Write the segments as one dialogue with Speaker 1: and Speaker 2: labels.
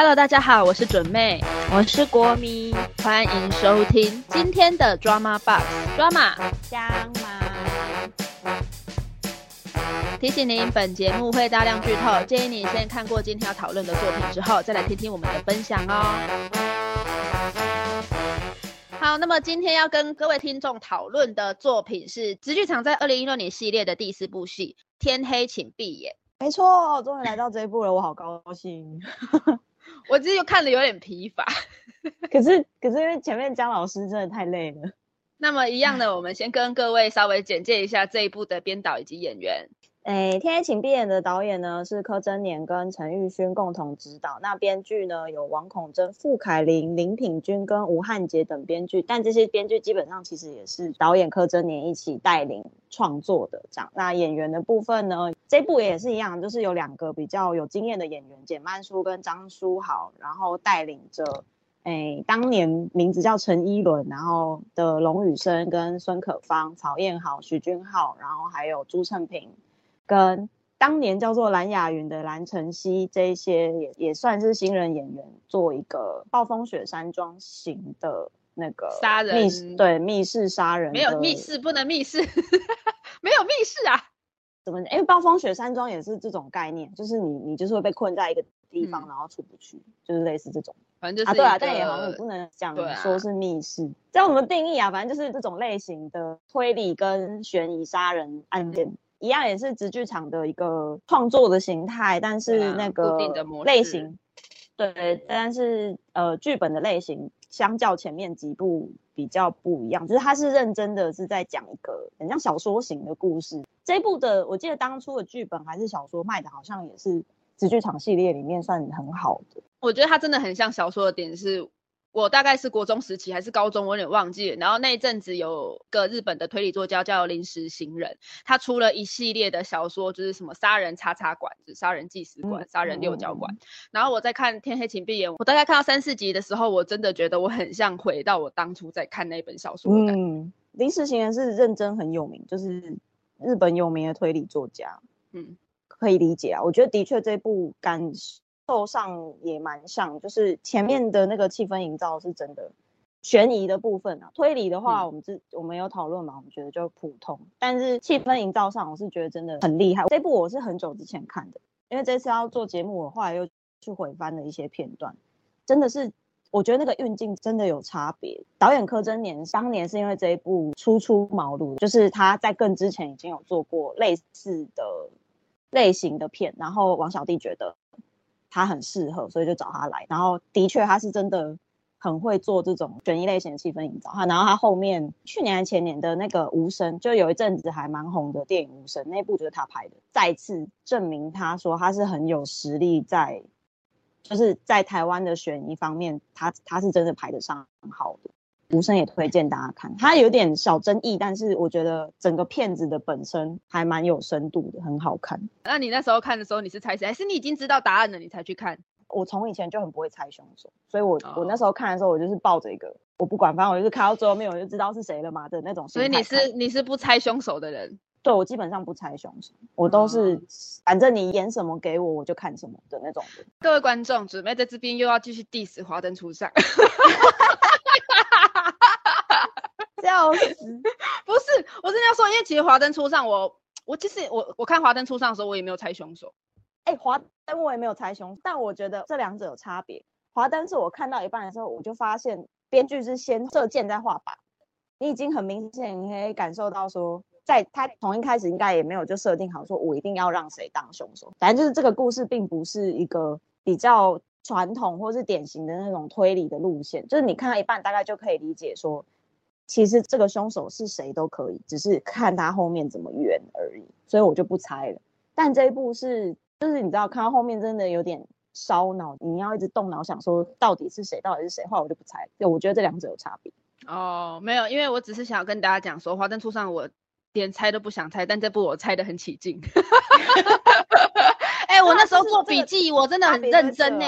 Speaker 1: Hello，大家好，我是准妹，
Speaker 2: 我是国迷，
Speaker 1: 欢迎收听今天的 Drama Box Drama
Speaker 2: 香吗？
Speaker 1: 提醒您，本节目会大量剧透，建议你先看过今天要讨论的作品之后，再来听听我们的分享哦。好，那么今天要跟各位听众讨论的作品是直剧场在二零一六年系列的第四部戏《天黑请闭眼》。
Speaker 2: 没错，终于来到这一步了，我好高兴。
Speaker 1: 我其实看的有点疲乏，
Speaker 2: 可是可是因为前面姜老师真的太累了。
Speaker 1: 那么一样的，我们先跟各位稍微简介一下这一部的编导以及演员。
Speaker 2: 诶，《天黑请闭眼》的导演呢是柯贞年跟陈玉勋共同执导，那编剧呢有王孔珍、傅凯琳、林品君跟吴汉杰等编剧，但这些编剧基本上其实也是导演柯贞年一起带领创作的。这样，那演员的部分呢，这部也是一样，就是有两个比较有经验的演员，简曼书跟张书豪，然后带领着，诶，当年名字叫陈一伦，然后的龙宇生跟孙可芳、曹燕豪、徐君浩，然后还有朱胜平。跟当年叫做蓝雅云的蓝晨曦这一些也也算是新人演员，做一个暴风雪山庄型的那个
Speaker 1: 杀人密，
Speaker 2: 对密室杀人，
Speaker 1: 没有密室不能密室，没有密室啊？
Speaker 2: 怎么？因为暴风雪山庄也是这种概念，就是你你就是会被困在一个地方，然后出不去，就是类似这种。
Speaker 1: 反正就是啊，
Speaker 2: 对啊，但也好像不能讲说是密室，这我们定义啊，反正就是这种类型的推理跟悬疑杀人案件。一样也是直剧场的一个创作的形态，但是那个类型，对，但是呃剧本的类型相较前面几部比较不一样，就是它是认真的是在讲一个很像小说型的故事。这一部的我记得当初的剧本还是小说卖的，好像也是直剧场系列里面算很好的。
Speaker 1: 我觉得它真的很像小说的点是。我大概是国中时期还是高中，我有点忘记了。然后那一阵子有个日本的推理作家叫临时行人，他出了一系列的小说，就是什么杀人叉叉馆、杀人计时馆、杀人六角馆。然后我在看《天黑请闭眼》，我大概看到三四集的时候，我真的觉得我很像回到我当初在看那本小说。嗯，
Speaker 2: 临时行人是认真很有名，就是日本有名的推理作家。嗯，可以理解啊。我觉得的确这部感。受上也蛮像，就是前面的那个气氛营造是真的，悬疑的部分啊，推理的话，我们之我们有讨论嘛，我们觉得就普通，但是气氛营造上，我是觉得真的很厉害。这部我是很久之前看的，因为这次要做节目，我后来又去回翻了一些片段，真的是我觉得那个运镜真的有差别。导演柯贞年当年是因为这一部初出茅庐，就是他在更之前已经有做过类似的类型的片，然后王小弟觉得。他很适合，所以就找他来。然后的确，他是真的很会做这种悬疑类型的气氛营造。哈，然后他后面去年还前年的那个《无声》，就有一阵子还蛮红的电影《无声》，那部就是他拍的，再次证明他说他是很有实力，在就是在台湾的悬疑方面，他他是真的排得上号的。无声也推荐大家看，它有点小争议，但是我觉得整个片子的本身还蛮有深度的，很好看。
Speaker 1: 那你那时候看的时候，你是猜谁，还是你已经知道答案了，你才去看？
Speaker 2: 我从以前就很不会猜凶手，所以我我那时候看的时候，我就是抱着一个我不管，反正我就是看到最后面我就知道是谁了嘛的那种。
Speaker 1: 所以你是你是不猜凶手的人？
Speaker 2: 对，我基本上不猜凶手，我都是反正你演什么给我，我就看什么的那种人。
Speaker 1: 各位观众，准备在这边又要继续 diss 华灯初上。
Speaker 2: 笑死！
Speaker 1: 不是，我真的要说，因为其实华灯初上，我我其实我我看华灯初上的时候，我也没有猜凶手。
Speaker 2: 哎，华灯我也没有猜凶，但我觉得这两者有差别。华灯是我看到一半的时候，我就发现编剧是先射箭再画靶，你已经很明显你可以感受到说，在他从一开始应该也没有就设定好说我一定要让谁当凶手。反正就是这个故事并不是一个比较传统或是典型的那种推理的路线，就是你看到一半大概就可以理解说。其实这个凶手是谁都可以，只是看他后面怎么圆而已，所以我就不猜了。但这一部是，就是你知道，看到后面真的有点烧脑，你要一直动脑想说到底是谁，到底是谁，话我就不猜。对，我觉得这两者有差别。
Speaker 1: 哦，没有，因为我只是想要跟大家讲说，《华灯初上》我连猜都不想猜，但这部我猜的很起劲。哎，我那时候做笔记，我真的很认真呢。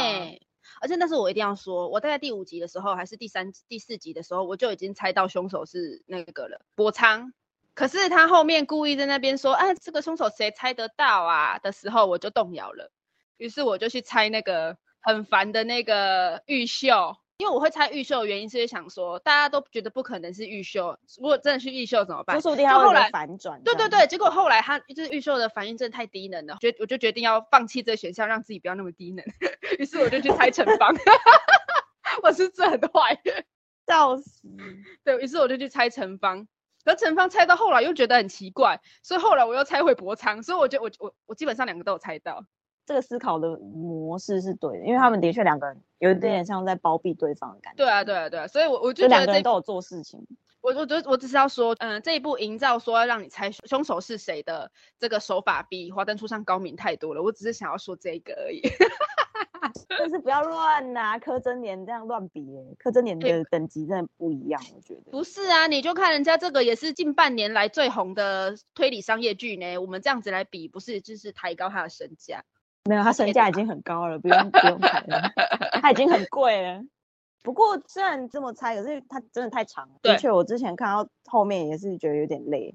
Speaker 1: 而且那是我一定要说，我大概第五集的时候，还是第三、第四集的时候，我就已经猜到凶手是那个了，博昌。可是他后面故意在那边说，哎，这个凶手谁猜得到啊？的时候，我就动摇了。于是我就去猜那个很烦的那个玉秀。因为我会猜预秀的原因是想说，大家都觉得不可能是预秀，如果真的是预秀怎么办？
Speaker 2: 说不定他后来反转。
Speaker 1: 对对对，结果后来他就是预秀的反应真的太低能了，决我就决定要放弃这个选项，让自己不要那么低能。于是我就去猜陈芳，我是真很坏，
Speaker 2: 笑死。
Speaker 1: 对于是我就去猜陈芳，可陈芳猜到后来又觉得很奇怪，所以后来我又猜回博昌，所以我觉得我我我基本上两个都有猜到。
Speaker 2: 这个思考的模式是对的，因为他们的确两个人有一点点像在包庇对方的感觉。
Speaker 1: 对啊，对啊，对啊，所以我我就两
Speaker 2: 个人都有做事情。
Speaker 1: 我我觉得我只是要说，嗯，这一部营造说要让你猜凶手是谁的这个手法比《华灯初上》高明太多了。我只是想要说这个而已。
Speaker 2: 但是不要乱拿柯震年这样乱比，柯震年的等级真的不一样，我觉得。
Speaker 1: 不是啊，你就看人家这个也是近半年来最红的推理商业剧呢。我们这样子来比，不是就是抬高他的身价？
Speaker 2: 没有，他身价已经很高了，不用不用排了，他已经很贵了。不过虽然这么猜，可是他真的太长了。的确，我之前看到后面也是觉得有点累。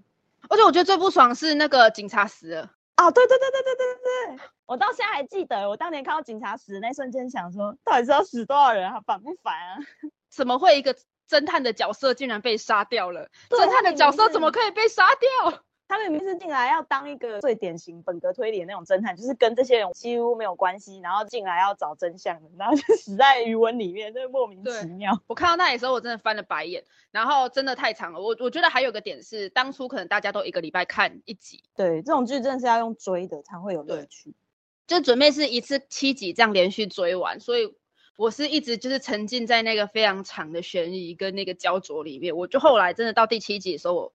Speaker 1: 而且我觉得最不爽是那个警察死了。
Speaker 2: 哦，对对对对对对对对，我到现在还记得，我当年看到警察死那瞬间，想说到底是要死多少人啊？烦不烦啊？
Speaker 1: 怎么会一个侦探的角色竟然被杀掉了？侦探的角色怎么可以被杀掉？
Speaker 2: 他明明是进来要当一个最典型本格推理的那种侦探，就是跟这些人几乎没有关系，然后进来要找真相的，然后就死在余文里面，真的莫名其妙。
Speaker 1: 我看到那里的时候，我真的翻了白眼，然后真的太长了。我我觉得还有个点是，当初可能大家都一个礼拜看一集，
Speaker 2: 对这种剧真的是要用追的才会有乐趣，
Speaker 1: 就准备是一次七集这样连续追完，所以我是一直就是沉浸在那个非常长的悬疑跟那个焦灼里面。我就后来真的到第七集的时候，我。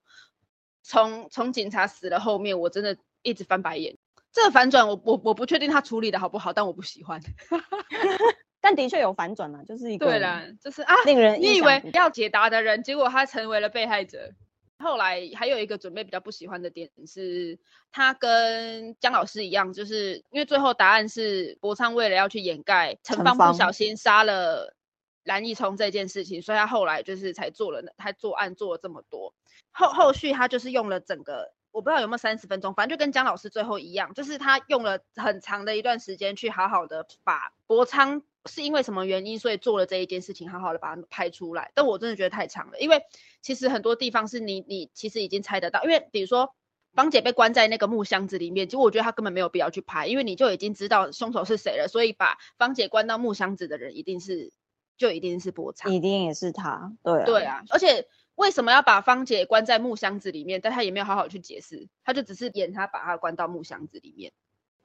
Speaker 1: 从从警察死了后面，我真的一直翻白眼。这个反转，我我我不确定他处理的好不好，但我不喜欢。
Speaker 2: 但的确有反转了，就是一个
Speaker 1: 对了，就是啊，
Speaker 2: 令人
Speaker 1: 你以为要解答的人，结果他成为了被害者。后来还有一个准备比较不喜欢的点是，他跟姜老师一样，就是因为最后答案是博昌为了要去掩盖陈芳不小心杀了蓝奕聪这件事情，所以他后来就是才做了，他作案做了这么多。后后续他就是用了整个，我不知道有没有三十分钟，反正就跟姜老师最后一样，就是他用了很长的一段时间去好好的把博昌是因为什么原因，所以做了这一件事情，好好的把它拍出来。但我真的觉得太长了，因为其实很多地方是你你其实已经猜得到，因为比如说芳姐被关在那个木箱子里面，其实我觉得他根本没有必要去拍，因为你就已经知道凶手是谁了，所以把芳姐关到木箱子的人一定是就一定是波长，
Speaker 2: 一定也是他，对
Speaker 1: 对啊，而且。为什么要把芳姐关在木箱子里面？但他也没有好好去解释，他就只是演他把他关到木箱子里面，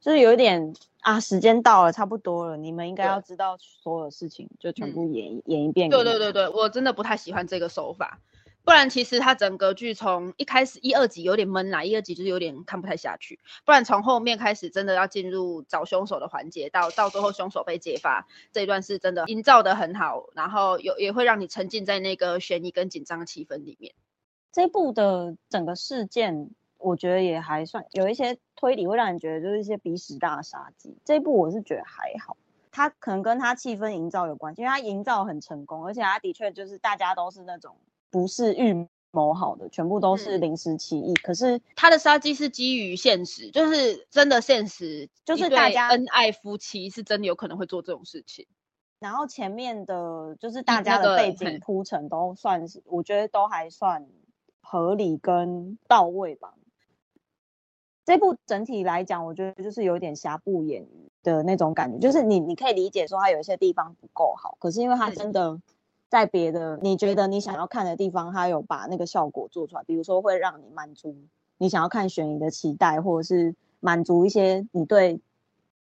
Speaker 2: 就是有一点啊，时间到了，差不多了，你们应该要知道所有事情，就全部演演一遍。
Speaker 1: 对对对对，我真的不太喜欢这个手法。不然其实它整个剧从一开始一二集有点闷啦，一二集就是有点看不太下去。不然从后面开始真的要进入找凶手的环节，到到最后凶手被揭发这一段是真的营造的很好，然后有也会让你沉浸在那个悬疑跟紧张的气氛里面。
Speaker 2: 这部的整个事件我觉得也还算有一些推理，会让你觉得就是一些鼻屎大杀机。这一部我是觉得还好，它可能跟它气氛营造有关系，因为它营造很成功，而且它的确就是大家都是那种。不是预谋好的，全部都是临时起意。可是
Speaker 1: 他的杀机是基于现实，就是真的现实，就是大家恩爱夫妻是真的有可能会做这种事情。
Speaker 2: 然后前面的，就是大家的背景铺陈都算是，我觉得都还算合理跟到位吧。这部整体来讲，我觉得就是有点瑕不掩瑜的那种感觉，就是你你可以理解说它有一些地方不够好，可是因为它真的。在别的你觉得你想要看的地方，他有把那个效果做出来，比如说会让你满足你想要看悬疑的期待，或者是满足一些你对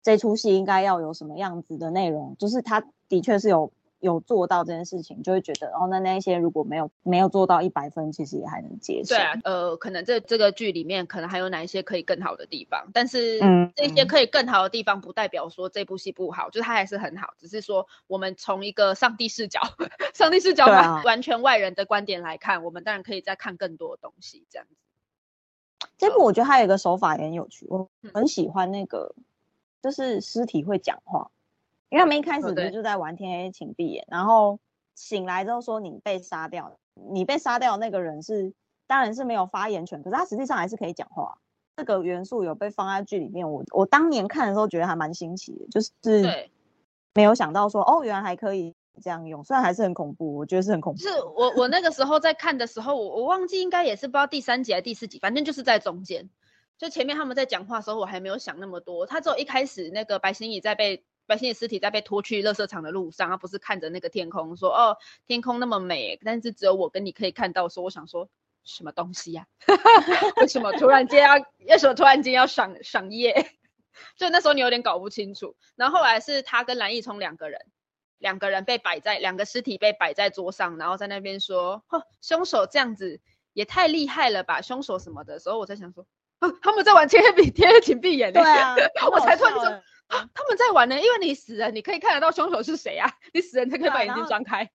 Speaker 2: 这出戏应该要有什么样子的内容，就是它的确是有。有做到这件事情，就会觉得哦，那那些如果没有没有做到一百分，其实也还能接受。
Speaker 1: 对啊，呃，可能这这个剧里面可能还有哪一些可以更好的地方，但是嗯，这些可以更好的地方不代表说这部戏不好，就是它还是很好，只是说我们从一个上帝视角、上帝视角完完全外人的观点来看，我们当然可以再看更多的东西这样子。
Speaker 2: 这部我觉得还有一个手法也很有趣，我很喜欢那个，就是尸体会讲话。因为他们一开始不是就在玩天黑请闭眼，然后醒来之后说你被杀掉，你被杀掉那个人是当然是没有发言权，可是他实际上还是可以讲话。这个元素有被放在剧里面，我我当年看的时候觉得还蛮新奇的，就是没有想到说，哦，原来还可以这样用，虽然还是很恐怖，我觉得是很恐怖。
Speaker 1: 是我我那个时候在看的时候，我我忘记应该也是不知道第三集还是第四集，反正就是在中间，就前面他们在讲话的时候，我还没有想那么多。他只有一开始那个白心怡在被白心的尸体在被拖去垃圾场的路上，他不是看着那个天空说，哦，天空那么美，但是只有我跟你可以看到。说我想说。什么东西呀？为什么突然间要？为什么突然间要赏赏夜？就那时候你有点搞不清楚。然后后来是他跟蓝奕聪两个人，两个人被摆在两个尸体被摆在桌上，然后在那边说：“哦，凶手这样子也太厉害了吧！凶手什么的。”时候我在想说：“，他们在玩天黑比天黑请闭眼。”
Speaker 2: 对啊，
Speaker 1: 我才突然说：“啊，他们在玩呢，因为你死了，你可以看得到凶手是谁啊？你死人才可以把眼睛张开。”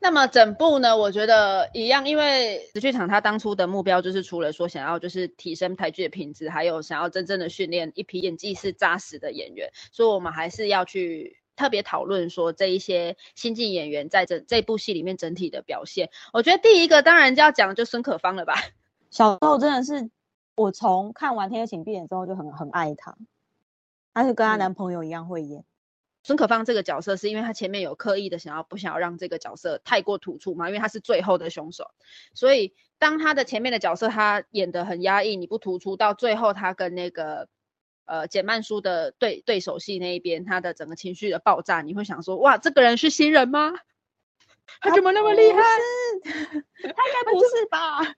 Speaker 1: 那么整部呢，我觉得一样，因为紫剧场他当初的目标就是除了说想要就是提升台剧的品质，还有想要真正的训练一批演技是扎实的演员，所以我们还是要去特别讨论说这一些新晋演员在这这部戏里面整体的表现。我觉得第一个当然就要讲就孙可芳了吧，
Speaker 2: 小时候真的是我从看完《天黑请闭眼》之后就很很爱她，她是跟她男朋友一样会演。
Speaker 1: 孙可芳这个角色是因为她前面有刻意的想要不想要让这个角色太过突出嘛？因为她是最后的凶手，所以当她的前面的角色她演的很压抑，你不突出，到最后她跟那个呃简曼书的对对手戏那一边，他的整个情绪的爆炸，你会想说哇，这个人是新人吗？他怎么那么厉害？
Speaker 2: 他应该不是吧？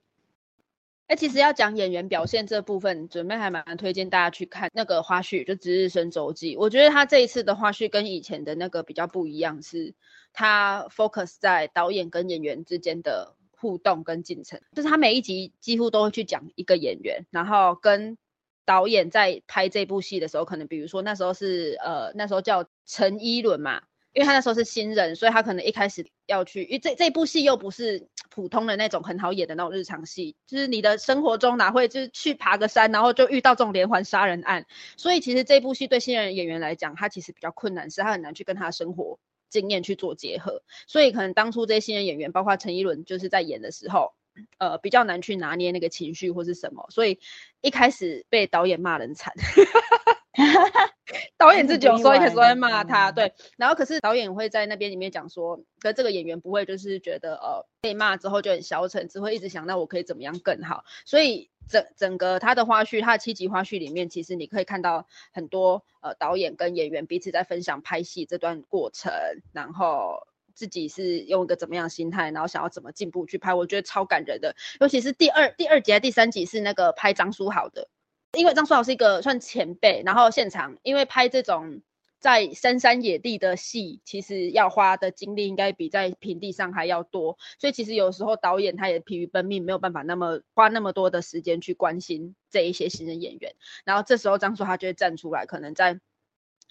Speaker 1: 哎，其实要讲演员表现这部分，准备还蛮推荐大家去看那个花絮，就《值日生周记》。我觉得他这一次的花絮跟以前的那个比较不一样，是他 focus 在导演跟演员之间的互动跟进程，就是他每一集几乎都会去讲一个演员，然后跟导演在拍这部戏的时候，可能比如说那时候是呃那时候叫陈一伦嘛。因为他那时候是新人，所以他可能一开始要去，因为这这部戏又不是普通的那种很好演的那种日常戏，就是你的生活中哪会就是去爬个山，然后就遇到这种连环杀人案，所以其实这部戏对新人演员来讲，他其实比较困难，是他很难去跟他的生活经验去做结合，所以可能当初这些新人演员，包括陈一伦，就是在演的时候，呃，比较难去拿捏那个情绪或是什么，所以一开始被导演骂人惨。导演自己有时候一开始会骂他，对，然后可是导演会在那边里面讲说，可这个演员不会就是觉得呃被骂之后就很消沉，只会一直想到我可以怎么样更好。所以整整个他的花絮，他的七集花絮里面，其实你可以看到很多呃导演跟演员彼此在分享拍戏这段过程，然后自己是用一个怎么样心态，然后想要怎么进步去拍，我觉得超感人的。尤其是第二第二集第三集是那个拍张书豪的。因为张书豪是一个算前辈，然后现场因为拍这种在深山野地的戏，其实要花的精力应该比在平地上还要多，所以其实有时候导演他也疲于奔命，没有办法那么花那么多的时间去关心这一些新人演员。然后这时候张书豪就会站出来，可能在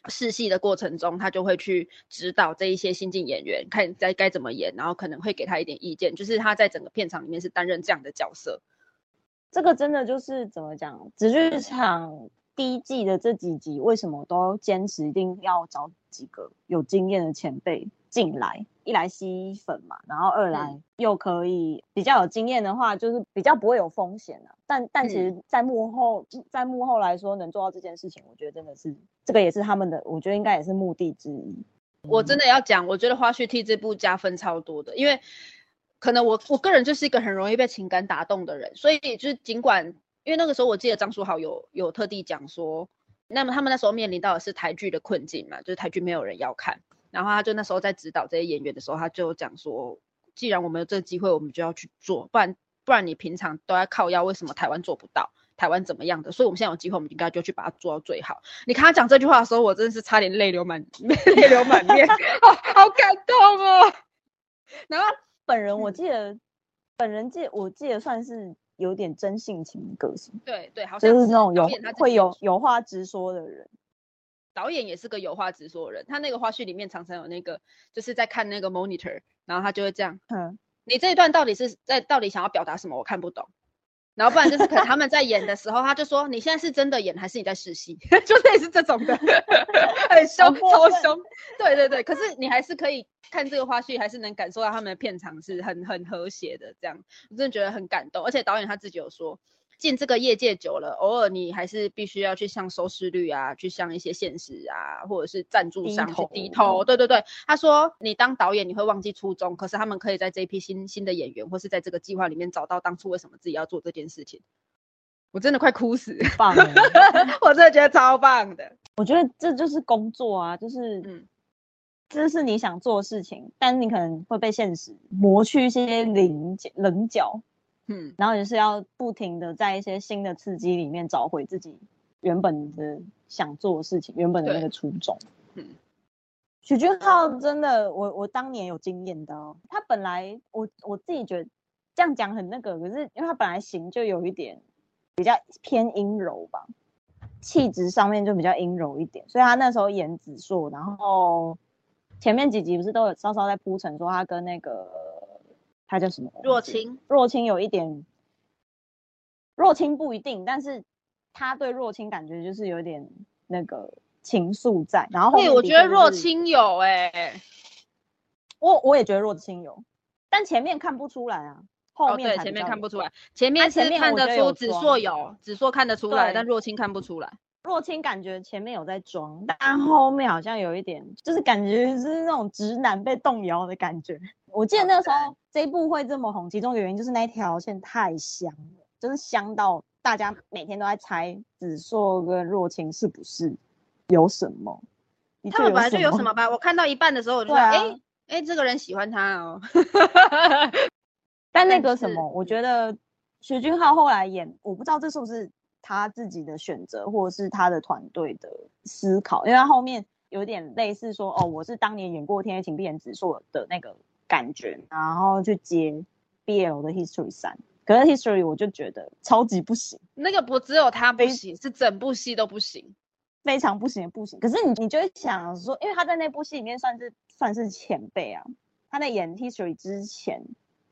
Speaker 1: 试戏的过程中，他就会去指导这一些新进演员，看该该怎么演，然后可能会给他一点意见，就是他在整个片场里面是担任这样的角色。
Speaker 2: 这个真的就是怎么讲？紫剧场第一季的这几集，为什么都坚持一定要找几个有经验的前辈进来？一来吸粉嘛，然后二来又可以比较有经验的话，就是比较不会有风险啊。但但其实，在幕后，在幕后来说，能做到这件事情，我觉得真的是这个也是他们的，我觉得应该也是目的之一。
Speaker 1: 我真的要讲，我觉得花絮替这部加分超多的，因为。可能我我个人就是一个很容易被情感打动的人，所以就是尽管因为那个时候我记得张书豪有有特地讲说，那么他们那时候面临到的是台剧的困境嘛，就是台剧没有人要看，然后他就那时候在指导这些演员的时候，他就讲说，既然我们有这个机会，我们就要去做，不然不然你平常都在靠腰，为什么台湾做不到？台湾怎么样的？所以我们现在有机会，我们应该就去把它做到最好。你看他讲这句话的时候，我真的是差点泪流满 泪流满面，好好感动哦。然后。
Speaker 2: 本人我记得，本人记我记得算是有点真性情的个性，
Speaker 1: 对对，好像
Speaker 2: 就是那种有会有有话直说的人。
Speaker 1: 导演也是个有话直说的人，他那个花絮里面常常有那个，就是在看那个 monitor，然后他就会这样，嗯，你这一段到底是在到底想要表达什么？我看不懂。然后不然就是可能他们在演的时候，他就说你现在是真的演还是你在试戏？就类似这种的，很凶，超凶。对对对，可是你还是可以看这个花絮，还是能感受到他们的片场是很很和谐的。这样我真的觉得很感动。而且导演他自己有说，进这个业界久了，偶尔你还是必须要去向收视率啊，去向一些现实啊，或者是赞助商去低头。对对对，他说你当导演你会忘记初衷，可是他们可以在这一批新新的演员，或是在这个计划里面找到当初为什么自己要做这件事情。我真的快哭死，
Speaker 2: 棒！
Speaker 1: 我真的觉得超棒的。
Speaker 2: 我觉得这就是工作啊，就是嗯。这是你想做的事情，但你可能会被现实磨去一些棱棱角，嗯，然后也是要不停的在一些新的刺激里面找回自己原本的想做的事情，原本的那个初衷。嗯，许君浩真的，我我当年有经验的哦，他本来我我自己觉得这样讲很那个，可是因为他本来型就有一点比较偏阴柔吧，气质上面就比较阴柔一点，所以他那时候演紫硕，然后。前面几集不是都有稍稍在铺陈，说他跟那个他叫什么
Speaker 1: 若清，
Speaker 2: 若清有一点，若清不一定，但是他对若清感觉就是有点那个情愫在。然后，对，
Speaker 1: 我觉得若清有哎，
Speaker 2: 我我也觉得若清有，但前面看不出来啊，后面
Speaker 1: 对前面看不出来，前面是看得出紫硕有，紫硕看得出来，但若清看不出来。
Speaker 2: 若清感觉前面有在装，但后面好像有一点，就是感觉是那种直男被动摇的感觉。我记得那时候这一部会这么红，其中原因就是那条线太香了，就是香到大家每天都在猜子硕跟若清是不是有什么。
Speaker 1: 他们本来就有什么吧？我看到一半的时候我就说，哎哎，这个人喜欢他哦。
Speaker 2: 但那个什么，我觉得徐俊浩后来演，我不知道这是不是。他自己的选择，或者是他的团队的思考，因为他后面有点类似说，哦，我是当年演过《天黑请闭眼》指数的那个感觉，然后去接 BL 的 History 三，可是 History 我就觉得超级不行，
Speaker 1: 那个不只有他不行，是整部戏都不行，
Speaker 2: 非常不行的不行。可是你你就会想说，因为他在那部戏里面算是算是前辈啊，他在演 History 之前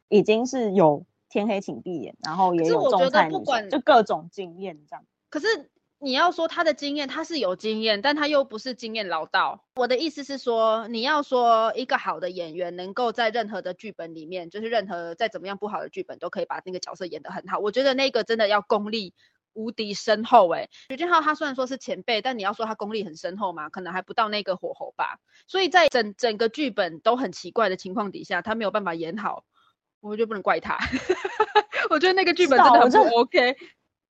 Speaker 2: 已经是有。天黑请闭眼，然后也有种菜女，就各种经验这样。
Speaker 1: 可是你要说他的经验，他是有经验，但他又不是经验老道。我的意思是说，你要说一个好的演员能够在任何的剧本里面，就是任何再怎么样不好的剧本，都可以把那个角色演得很好。我觉得那个真的要功力无敌深厚。哎，徐俊浩他虽然说是前辈，但你要说他功力很深厚嘛，可能还不到那个火候吧。所以在整整个剧本都很奇怪的情况底下，他没有办法演好。我就不能怪他，我觉得那个剧本真的很不 OK。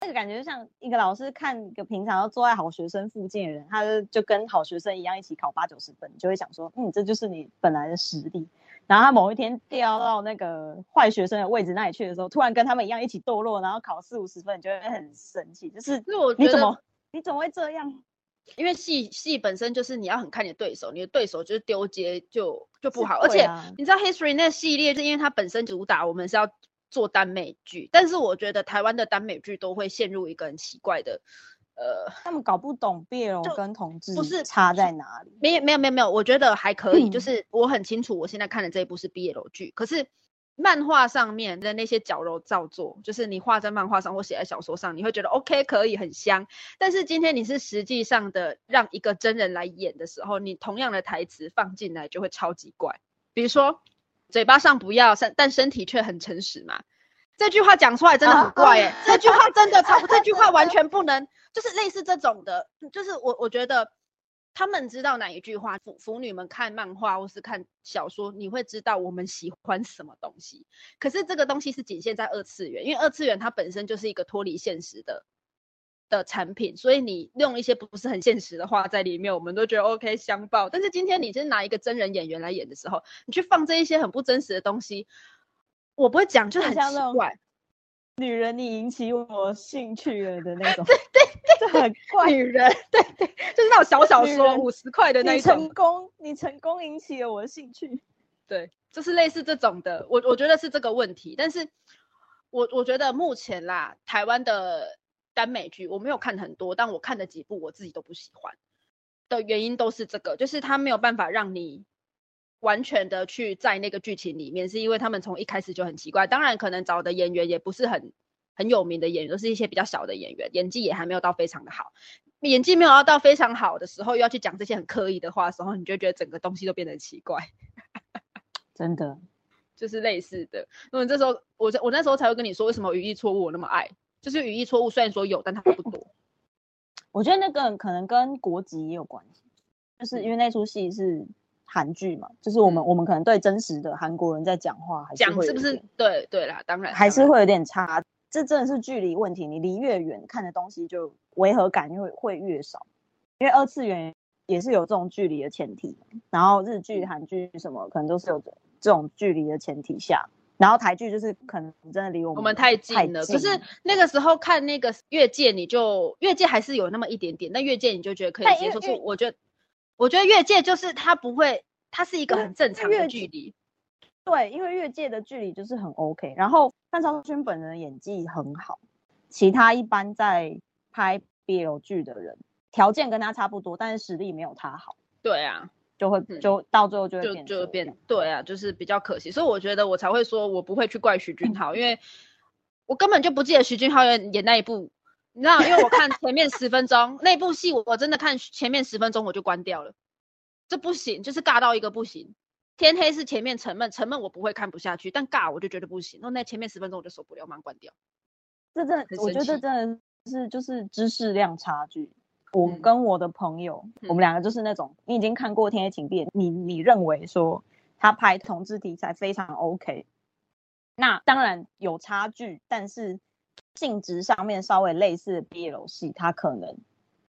Speaker 2: 那个感觉就像一个老师看一个平常要坐在好学生附近的人，他就跟好学生一样一起考八九十分，就会想说，嗯，这就是你本来的实力。然后他某一天掉到那个坏学生的位置那里去的时候，突然跟他们一样一起堕落，然后考四五十分，你就会很生气。就是，你怎么你怎么会这样？
Speaker 1: 因为戏戏本身就是你要很看你的对手，你的对手就是丢接就就不好，而且你知道 History 那系列是因为它本身主打我们是要做耽美剧，但是我觉得台湾的耽美剧都会陷入一个很奇怪的，呃，
Speaker 2: 他们搞不懂 BL 跟同志不是差在哪里？
Speaker 1: 没有没有没有没有，我觉得还可以，就 是我很清楚我现在看的这一部是 BL 剧，可是。漫画上面的那些矫揉造作，就是你画在漫画上或写在小说上，你会觉得 OK 可以很香。但是今天你是实际上的让一个真人来演的时候，你同样的台词放进来就会超级怪。比如说，嘴巴上不要，身但身体却很诚实嘛。这句话讲出来真的很怪哎，这句话真的超，这句话完全不能，就是类似这种的，就是我我觉得。他们知道哪一句话？腐腐女们看漫画或是看小说，你会知道我们喜欢什么东西。可是这个东西是仅限在二次元，因为二次元它本身就是一个脱离现实的的产品，所以你用一些不是很现实的话在里面，我们都觉得 OK 相报。但是今天你是拿一个真人演员来演的时候，你去放这一些很不真实的东西，我不会讲，就很奇怪。
Speaker 2: 女人，你引起我兴趣了的那种，
Speaker 1: 对 对
Speaker 2: 对，很怪。
Speaker 1: 女人，对对，就是那种小小说五十块的那
Speaker 2: 种。你成功，你成功引起了我的兴趣。
Speaker 1: 对，就是类似这种的，我我觉得是这个问题。但是，我我觉得目前啦，台湾的耽美剧我没有看很多，但我看的几部我自己都不喜欢的原因都是这个，就是他没有办法让你。完全的去在那个剧情里面，是因为他们从一开始就很奇怪。当然，可能找的演员也不是很很有名的演员，都是一些比较小的演员，演技也还没有到非常的好。演技没有到非常好的时候，又要去讲这些很刻意的话的时候，你就觉得整个东西都变得奇怪。
Speaker 2: 真的，
Speaker 1: 就是类似的。那么这时候，我我那时候才会跟你说，为什么语义错误我那么爱，就是语义错误，虽然说有，但它不多。
Speaker 2: 我觉得那个可能跟国籍也有关系，就是因为那出戏是韩剧嘛，就是我们我们可能对真实的韩国人在讲话，
Speaker 1: 讲是不是？对对啦，当然
Speaker 2: 还是会有点差。这真的是距离问题，你离越远看的东西就违和感就会会越少，因为二次元也是有这种距离的前提，然后日剧、韩剧什么可能都是有这种距离的前提下。然后台剧就是可能真的离我们
Speaker 1: 我们太近了，可是那个时候看那个越界，你就越界还是有那么一点点，但越界你就觉得可以接受。是我觉得，我觉得越界就是它不会，它是一个很正常的距离。
Speaker 2: 对，因为越界的距离就是很 OK。然后范超勋本人演技很好，其他一般在拍 BL 剧的人条件跟他差不多，但是实力没有他好。
Speaker 1: 对啊。
Speaker 2: 就会就到最后就会
Speaker 1: 变就变对啊，就是比较可惜，所以我觉得我才会说我不会去怪徐俊浩，因为我根本就不记得徐俊浩演演那一部，你知道，因为我看前面十分钟那部戏，我真的看前面十分钟我就关掉了，这不行，就是尬到一个不行。天黑是前面沉闷，沉闷我不会看不下去，但尬我就觉得不行，那那前面十分钟我就受不了，马上关掉。
Speaker 2: 这真我觉得真的是就是知识量差距。我跟我的朋友，我们两个就是那种，你已经看过《天黑请闭眼》，你你认为说他拍同志题材非常 OK，那当然有差距，但是性质上面稍微类似的 BL 戏，他可能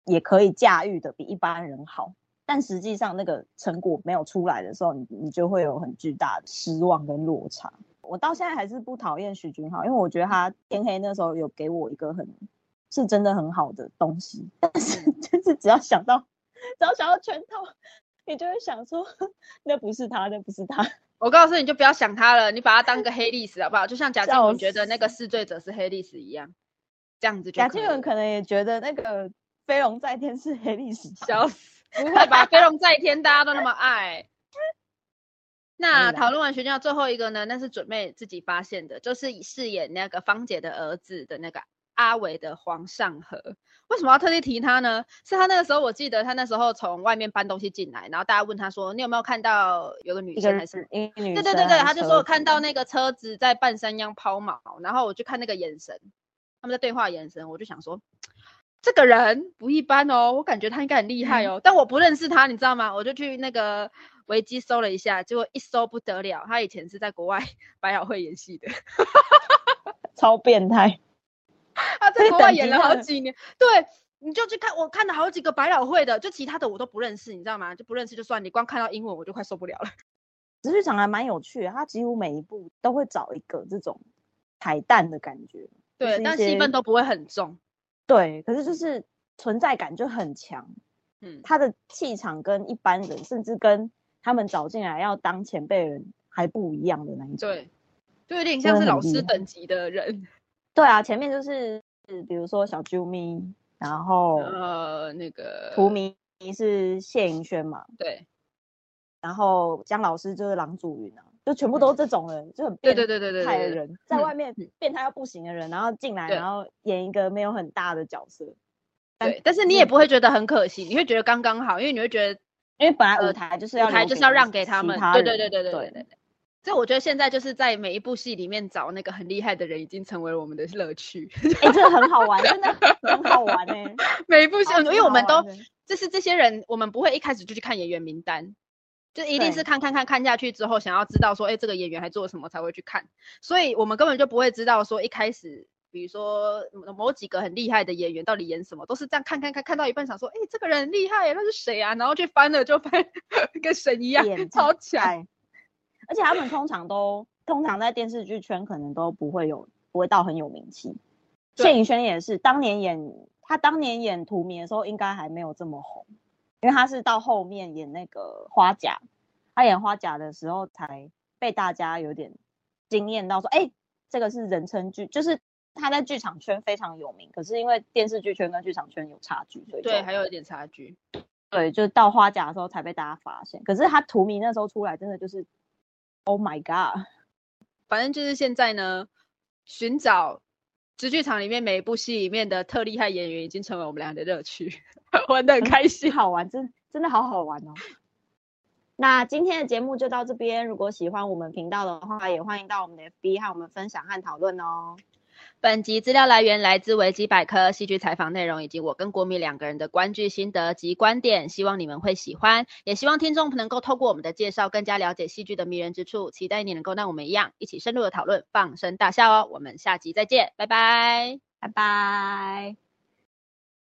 Speaker 2: 也可以驾驭的比一般人好，但实际上那个成果没有出来的时候，你你就会有很巨大的失望跟落差。我到现在还是不讨厌许君豪，因为我觉得他天黑那时候有给我一个很。是真的很好的东西，但是 就是只要想到，只要想到拳头，你就会想说，那不是他，那不是他。
Speaker 1: 我告诉你就不要想他了，你把他当个黑历史好不好？就像贾静雯觉得那个弑罪者是黑历史一样，这样子。
Speaker 2: 贾静雯可能也觉得那个飞龙在天是黑历史，
Speaker 1: 笑死！不会吧？飞龙在天大家都那么爱。那讨论完学校最后一个呢？那是准备自己发现的，就是饰演那个芳姐的儿子的那个。阿伟的黄尚和为什么要特地提他呢？是他那个时候，我记得他那时候从外面搬东西进来，然后大家问他说：“你有没有看到有个女生还是？”对对对对，他就说看到那个车子在半山腰抛锚，然后我就看那个眼神，他们在对话眼神，我就想说这个人不一般哦，我感觉他应该很厉害哦，但我不认识他，你知道吗？我就去那个维基搜了一下，结果一搜不得了，他以前是在国外 百老汇演戏的，
Speaker 2: 超变态。
Speaker 1: 他在国外演了好几年，对，你就去看，我看了好几个百老汇的，就其他的我都不认识，你知道吗？就不认识就算，你光看到英文我就快受不了了。
Speaker 2: 直剧场还蛮有趣的，他几乎每一部都会找一个这种彩蛋的感觉，
Speaker 1: 对，但戏份都不会很重，
Speaker 2: 对，可是就是存在感就很强，嗯，他的气场跟一般人，甚至跟他们找进来要当前辈人还不一样的那一种，
Speaker 1: 对，就有点像是老师等级的人。
Speaker 2: 对啊，前面就是比如说小啾咪，然后
Speaker 1: 呃那个
Speaker 2: 图迷是谢盈萱嘛，
Speaker 1: 对，
Speaker 2: 然后姜老师就是郎祖云啊，就全部都是这种人，就很变态的人，在外面变态到不行的人，然后进来然后演一个没有很大的角色，
Speaker 1: 对，但是你也不会觉得很可惜，你会觉得刚刚好，因为你会觉得，
Speaker 2: 因为本来舞台就是要
Speaker 1: 舞台就是要让给他们，对对对对对对对。所以我觉得现在就是在每一部戏里面找那个很厉害的人，已经成为了我们的乐趣。
Speaker 2: 哎，这个很好玩，真的很好玩哎！
Speaker 1: 每一部戏，因为我们都就是这些人，我们不会一开始就去看演员名单，就一定是看看看看下去之后，想要知道说，哎，这个演员还做了什么才会去看。所以我们根本就不会知道说，一开始比如说某几个很厉害的演员到底演什么，都是这样看看看看到一半想说，哎，这个人厉害，那是谁啊？然后去翻了就翻 跟神一样，超强。
Speaker 2: 而且他们通常都通常在电视剧圈可能都不会有不会到很有名气。谢颖轩也是当年演他当年演《荼蘼》的时候，应该还没有这么红，因为他是到后面演那个花甲，他演花甲的时候才被大家有点惊艳到，说哎，这个是人称剧，就是他在剧场圈非常有名，可是因为电视剧圈跟剧场圈有差距，所以
Speaker 1: 对还有一点差距。
Speaker 2: 对，就是到花甲的时候才被大家发现，可是他《荼蘼》那时候出来，真的就是。Oh my god！
Speaker 1: 反正就是现在呢，寻找直剧场里面每一部戏里面的特厉害演员，已经成为我们俩的乐趣，玩的很开心，
Speaker 2: 好玩，真真的好好玩哦。那今天的节目就到这边，如果喜欢我们频道的话，也欢迎到我们的 FB 和我们分享和讨论哦。
Speaker 1: 本集资料来源来自维基百科，戏剧采访内容以及我跟国米两个人的观剧心得及观点，希望你们会喜欢，也希望听众能够透过我们的介绍，更加了解戏剧的迷人之处。期待你能够像我们一样，一起深入的讨论，放声大笑哦。我们下集再见，拜拜，
Speaker 2: 拜拜。